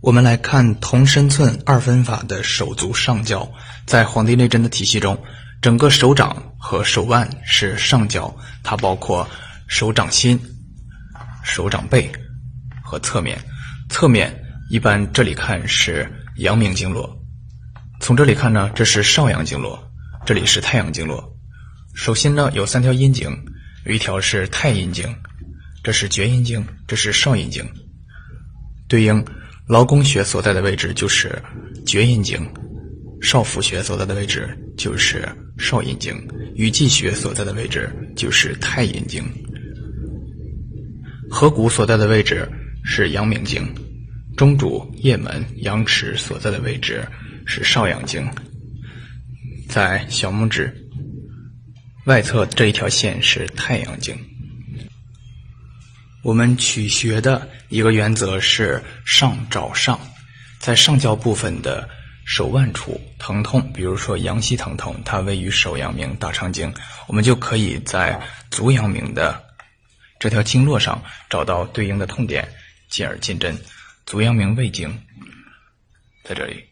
我们来看同身寸二分法的手足上焦，在《黄帝内针》的体系中，整个手掌和手腕是上焦，它包括手掌心、手掌背和侧面。侧面一般这里看是阳明经络，从这里看呢，这是少阳经络，这里是太阳经络。手心呢有三条阴经，有一条是太阴经，这是厥阴经，这是少阴经，对应。劳宫穴所在的位置就是厥阴经，少府穴所在的位置就是少阴经，与际穴所在的位置就是太阴经，合谷所在的位置是阳明经，中主、液门、阳池所在的位置是少阳经，在小拇指外侧这一条线是太阳经。我们取穴的一个原则是上找上，在上焦部分的手腕处疼痛，比如说阳溪疼痛，它位于手阳明大肠经，我们就可以在足阳明的这条经络上找到对应的痛点，进而进针。足阳明胃经在这里，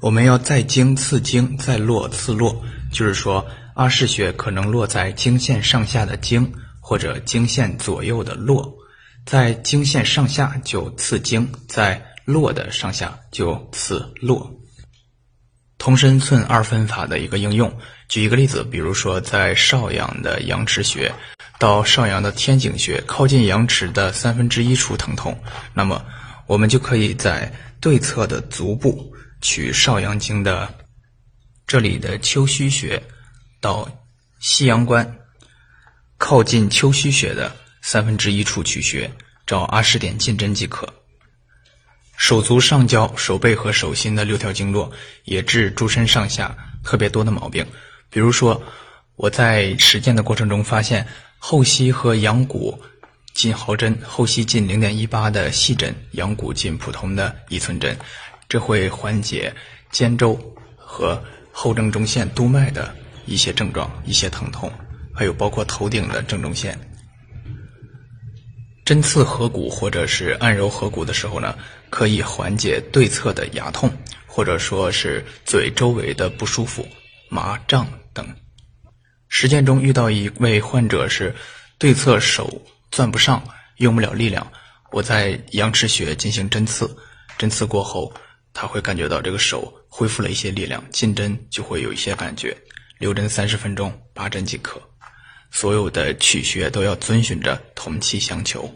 我们要再经刺经，再络刺络，就是说阿是穴可能落在经线上下的经。或者经线左右的络，在经线上下就刺经，在络的上下就刺络。同身寸二分法的一个应用，举一个例子，比如说在少阳的阳池穴到少阳的天井穴靠近阳池的三分之一处疼痛，那么我们就可以在对侧的足部取少阳经的这里的丘虚穴到西阳关。靠近丘虚穴的三分之一处取穴，找阿是点进针即可。手足上焦、手背和手心的六条经络也治诸身上下特别多的毛病。比如说，我在实践的过程中发现，后溪和阳谷进毫针，后溪进零点一八的细针，阳谷进普通的一寸针，这会缓解肩周和后正中线督脉的一些症状、一些疼痛。还有包括头顶的正中线，针刺合谷或者是按揉合谷的时候呢，可以缓解对侧的牙痛，或者说是嘴周围的不舒服、麻胀等。实践中遇到一位患者是对侧手攥不上，用不了力量，我在阳池穴进行针刺，针刺过后，他会感觉到这个手恢复了一些力量，进针就会有一些感觉。留针三十分钟，拔针即可。所有的取穴都要遵循着同气相求。